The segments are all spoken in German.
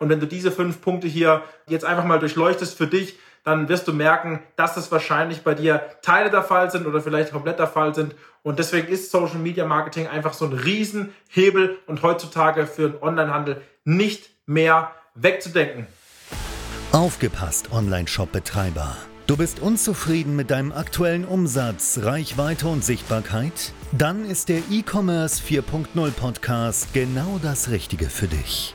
Und wenn du diese fünf Punkte hier jetzt einfach mal durchleuchtest für dich, dann wirst du merken, dass es wahrscheinlich bei dir Teile der Fall sind oder vielleicht komplett der Fall sind. Und deswegen ist Social Media Marketing einfach so ein Riesenhebel und heutzutage für den Onlinehandel nicht mehr wegzudenken. Aufgepasst, Online-Shop-Betreiber. Du bist unzufrieden mit deinem aktuellen Umsatz, Reichweite und Sichtbarkeit? Dann ist der E-Commerce 4.0 Podcast genau das Richtige für dich.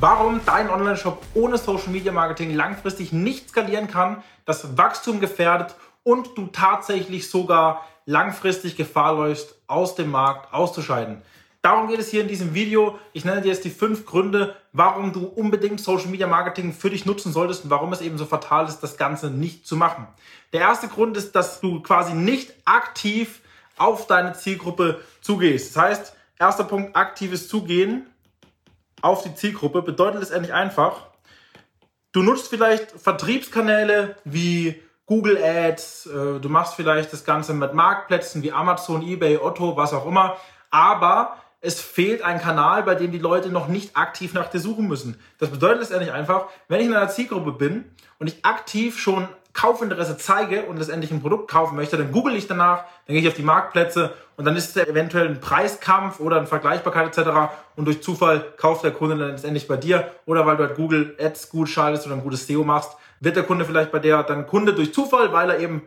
warum dein Online-Shop ohne Social Media Marketing langfristig nicht skalieren kann, das Wachstum gefährdet und du tatsächlich sogar langfristig Gefahr läufst, aus dem Markt auszuscheiden. Darum geht es hier in diesem Video. Ich nenne dir jetzt die fünf Gründe, warum du unbedingt Social Media Marketing für dich nutzen solltest und warum es eben so fatal ist, das Ganze nicht zu machen. Der erste Grund ist, dass du quasi nicht aktiv auf deine Zielgruppe zugehst. Das heißt, erster Punkt, aktives Zugehen auf die Zielgruppe bedeutet letztendlich einfach, du nutzt vielleicht Vertriebskanäle wie Google Ads, äh, du machst vielleicht das Ganze mit Marktplätzen wie Amazon, eBay, Otto, was auch immer, aber es fehlt ein Kanal, bei dem die Leute noch nicht aktiv nach dir suchen müssen. Das bedeutet letztendlich einfach, wenn ich in einer Zielgruppe bin und ich aktiv schon Kaufinteresse zeige und letztendlich ein Produkt kaufen möchte, dann google ich danach, dann gehe ich auf die Marktplätze und dann ist es eventuell ein Preiskampf oder eine Vergleichbarkeit etc. Und durch Zufall kauft der Kunde dann letztendlich bei dir oder weil du halt Google Ads gut schaltest oder ein gutes SEO machst, wird der Kunde vielleicht bei dir dann Kunde durch Zufall, weil er eben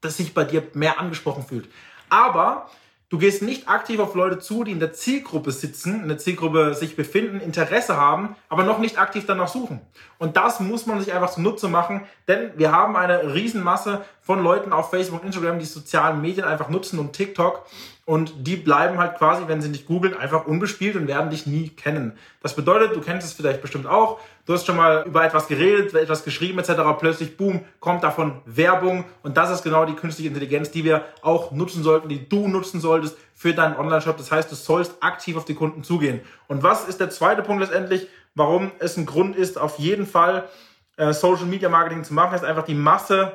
das sich bei dir mehr angesprochen fühlt. Aber Du gehst nicht aktiv auf Leute zu, die in der Zielgruppe sitzen, in der Zielgruppe sich befinden, Interesse haben, aber noch nicht aktiv danach suchen. Und das muss man sich einfach zunutze machen, denn wir haben eine Riesenmasse von Leuten auf Facebook Instagram, die sozialen Medien einfach nutzen und TikTok und die bleiben halt quasi, wenn sie nicht googeln, einfach unbespielt und werden dich nie kennen. Das bedeutet, du kennst es vielleicht bestimmt auch, du hast schon mal über etwas geredet, etwas geschrieben etc. Plötzlich, boom, kommt davon Werbung und das ist genau die künstliche Intelligenz, die wir auch nutzen sollten, die du nutzen solltest für deinen Online-Shop. Das heißt, du sollst aktiv auf die Kunden zugehen. Und was ist der zweite Punkt letztendlich, warum es ein Grund ist, auf jeden Fall äh, Social Media Marketing zu machen, ist einfach die Masse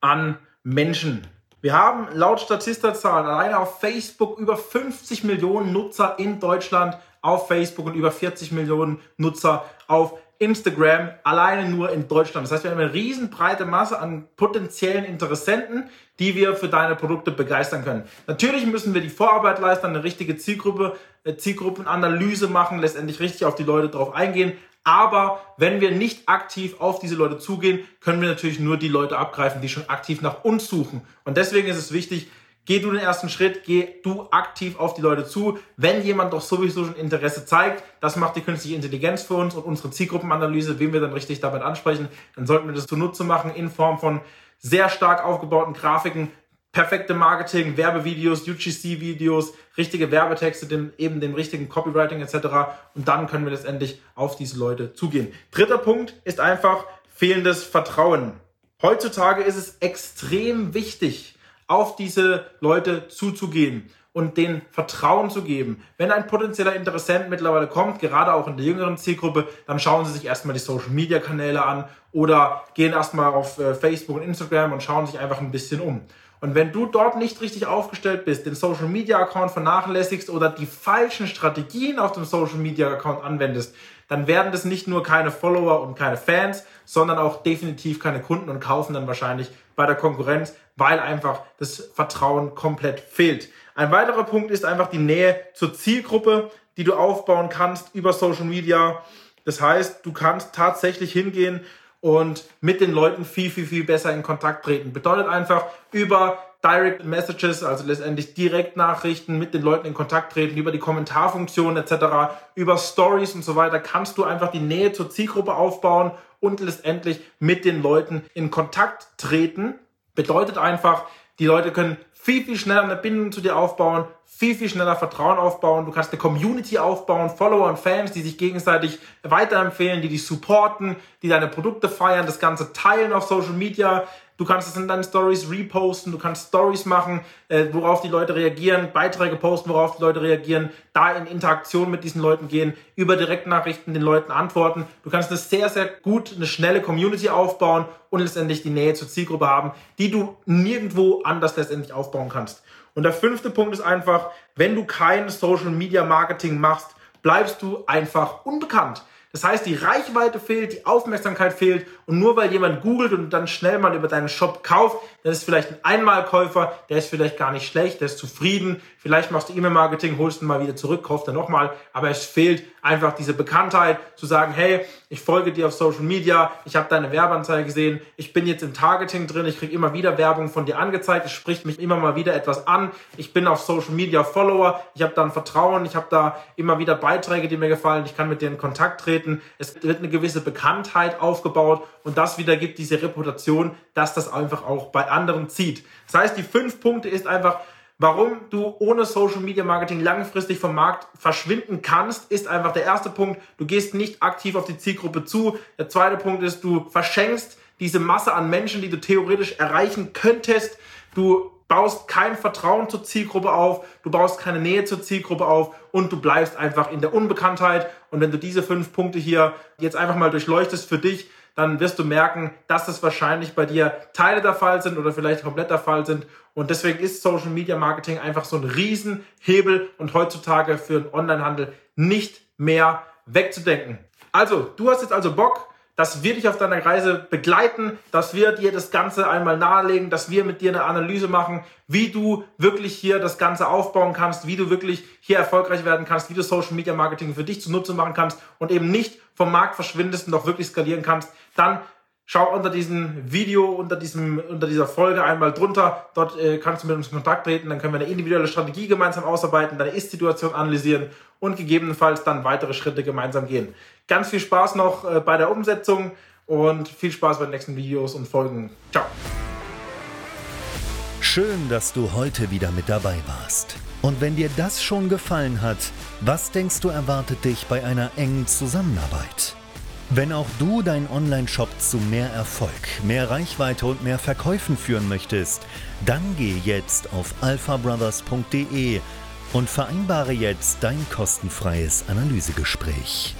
an Menschen. Wir haben laut Statista-Zahlen alleine auf Facebook über 50 Millionen Nutzer in Deutschland auf Facebook und über 40 Millionen Nutzer auf Instagram, alleine nur in Deutschland. Das heißt, wir haben eine riesen breite Masse an potenziellen Interessenten, die wir für deine Produkte begeistern können. Natürlich müssen wir die Vorarbeit leisten, eine richtige Zielgruppe, äh, Zielgruppenanalyse machen, letztendlich richtig auf die Leute drauf eingehen. Aber wenn wir nicht aktiv auf diese Leute zugehen, können wir natürlich nur die Leute abgreifen, die schon aktiv nach uns suchen. Und deswegen ist es wichtig, geh du den ersten Schritt, geh du aktiv auf die Leute zu. Wenn jemand doch sowieso schon Interesse zeigt, das macht die künstliche Intelligenz für uns und unsere Zielgruppenanalyse, wen wir dann richtig damit ansprechen, dann sollten wir das zunutze machen in Form von sehr stark aufgebauten Grafiken, perfekte Marketing, Werbevideos, UGC-Videos, richtige Werbetexte, dem, eben dem richtigen Copywriting etc. Und dann können wir letztendlich auf diese Leute zugehen. Dritter Punkt ist einfach fehlendes Vertrauen. Heutzutage ist es extrem wichtig, auf diese Leute zuzugehen und den Vertrauen zu geben. Wenn ein potenzieller Interessent mittlerweile kommt, gerade auch in der jüngeren Zielgruppe, dann schauen sie sich erstmal die Social Media Kanäle an oder gehen erstmal auf äh, Facebook und Instagram und schauen sich einfach ein bisschen um. Und wenn du dort nicht richtig aufgestellt bist, den Social Media Account vernachlässigst oder die falschen Strategien auf dem Social Media Account anwendest, dann werden das nicht nur keine Follower und keine Fans, sondern auch definitiv keine Kunden und kaufen dann wahrscheinlich bei der Konkurrenz, weil einfach das Vertrauen komplett fehlt. Ein weiterer Punkt ist einfach die Nähe zur Zielgruppe, die du aufbauen kannst über Social Media. Das heißt, du kannst tatsächlich hingehen und mit den Leuten viel, viel, viel besser in Kontakt treten. Bedeutet einfach über Direct Messages, also letztendlich Direktnachrichten mit den Leuten in Kontakt treten, über die Kommentarfunktion etc., über Stories und so weiter, kannst du einfach die Nähe zur Zielgruppe aufbauen und letztendlich mit den Leuten in Kontakt treten. Bedeutet einfach, die Leute können viel, viel schneller eine Bindung zu dir aufbauen, viel, viel schneller Vertrauen aufbauen. Du kannst eine Community aufbauen, Follower und Fans, die sich gegenseitig weiterempfehlen, die dich supporten, die deine Produkte feiern, das Ganze teilen auf Social Media. Du kannst es in deinen Stories reposten, du kannst Stories machen, äh, worauf die Leute reagieren, Beiträge posten, worauf die Leute reagieren, da in Interaktion mit diesen Leuten gehen, über Direktnachrichten den Leuten antworten. Du kannst eine sehr, sehr gut, eine schnelle Community aufbauen und letztendlich die Nähe zur Zielgruppe haben, die du nirgendwo anders letztendlich aufbauen kannst. Und der fünfte Punkt ist einfach, wenn du kein Social Media Marketing machst, bleibst du einfach unbekannt. Das heißt, die Reichweite fehlt, die Aufmerksamkeit fehlt und nur weil jemand googelt und dann schnell mal über deinen Shop kauft, das ist vielleicht ein Einmalkäufer, der ist vielleicht gar nicht schlecht, der ist zufrieden, vielleicht machst du E-Mail-Marketing, holst ihn mal wieder zurück, kaufst dann nochmal, aber es fehlt einfach diese Bekanntheit, zu sagen, hey, ich folge dir auf Social Media, ich habe deine Werbeanzeige gesehen, ich bin jetzt im Targeting drin, ich kriege immer wieder Werbung von dir angezeigt, es spricht mich immer mal wieder etwas an, ich bin auf Social Media Follower, ich habe da ein Vertrauen, ich habe da immer wieder Beiträge, die mir gefallen, ich kann mit dir in Kontakt treten, es wird eine gewisse Bekanntheit aufgebaut und das wieder gibt diese Reputation, dass das einfach auch bei anderen zieht. Das heißt, die fünf Punkte ist einfach, Warum du ohne Social Media Marketing langfristig vom Markt verschwinden kannst, ist einfach der erste Punkt. Du gehst nicht aktiv auf die Zielgruppe zu. Der zweite Punkt ist, du verschenkst diese Masse an Menschen, die du theoretisch erreichen könntest. Du baust kein Vertrauen zur Zielgruppe auf, du baust keine Nähe zur Zielgruppe auf und du bleibst einfach in der Unbekanntheit. Und wenn du diese fünf Punkte hier jetzt einfach mal durchleuchtest für dich, dann wirst du merken, dass es wahrscheinlich bei dir Teile der Fall sind oder vielleicht komplett der Fall sind. Und deswegen ist Social Media Marketing einfach so ein Riesenhebel und heutzutage für den Onlinehandel nicht mehr wegzudenken. Also, du hast jetzt also Bock, dass wir dich auf deiner Reise begleiten, dass wir dir das Ganze einmal nahelegen, dass wir mit dir eine Analyse machen, wie du wirklich hier das Ganze aufbauen kannst, wie du wirklich hier erfolgreich werden kannst, wie du Social Media Marketing für dich zunutze machen kannst und eben nicht vom Markt verschwindest und auch wirklich skalieren kannst, dann schau unter diesem Video, unter, diesem, unter dieser Folge einmal drunter. Dort äh, kannst du mit uns in Kontakt treten. Dann können wir eine individuelle Strategie gemeinsam ausarbeiten, deine Ist-Situation analysieren und gegebenenfalls dann weitere Schritte gemeinsam gehen. Ganz viel Spaß noch äh, bei der Umsetzung und viel Spaß bei den nächsten Videos und Folgen. Ciao. Schön, dass du heute wieder mit dabei warst. Und wenn dir das schon gefallen hat, was denkst du erwartet dich bei einer engen Zusammenarbeit? Wenn auch du deinen Online-Shop zu mehr Erfolg, mehr Reichweite und mehr Verkäufen führen möchtest, dann geh jetzt auf alphabrothers.de und vereinbare jetzt dein kostenfreies Analysegespräch.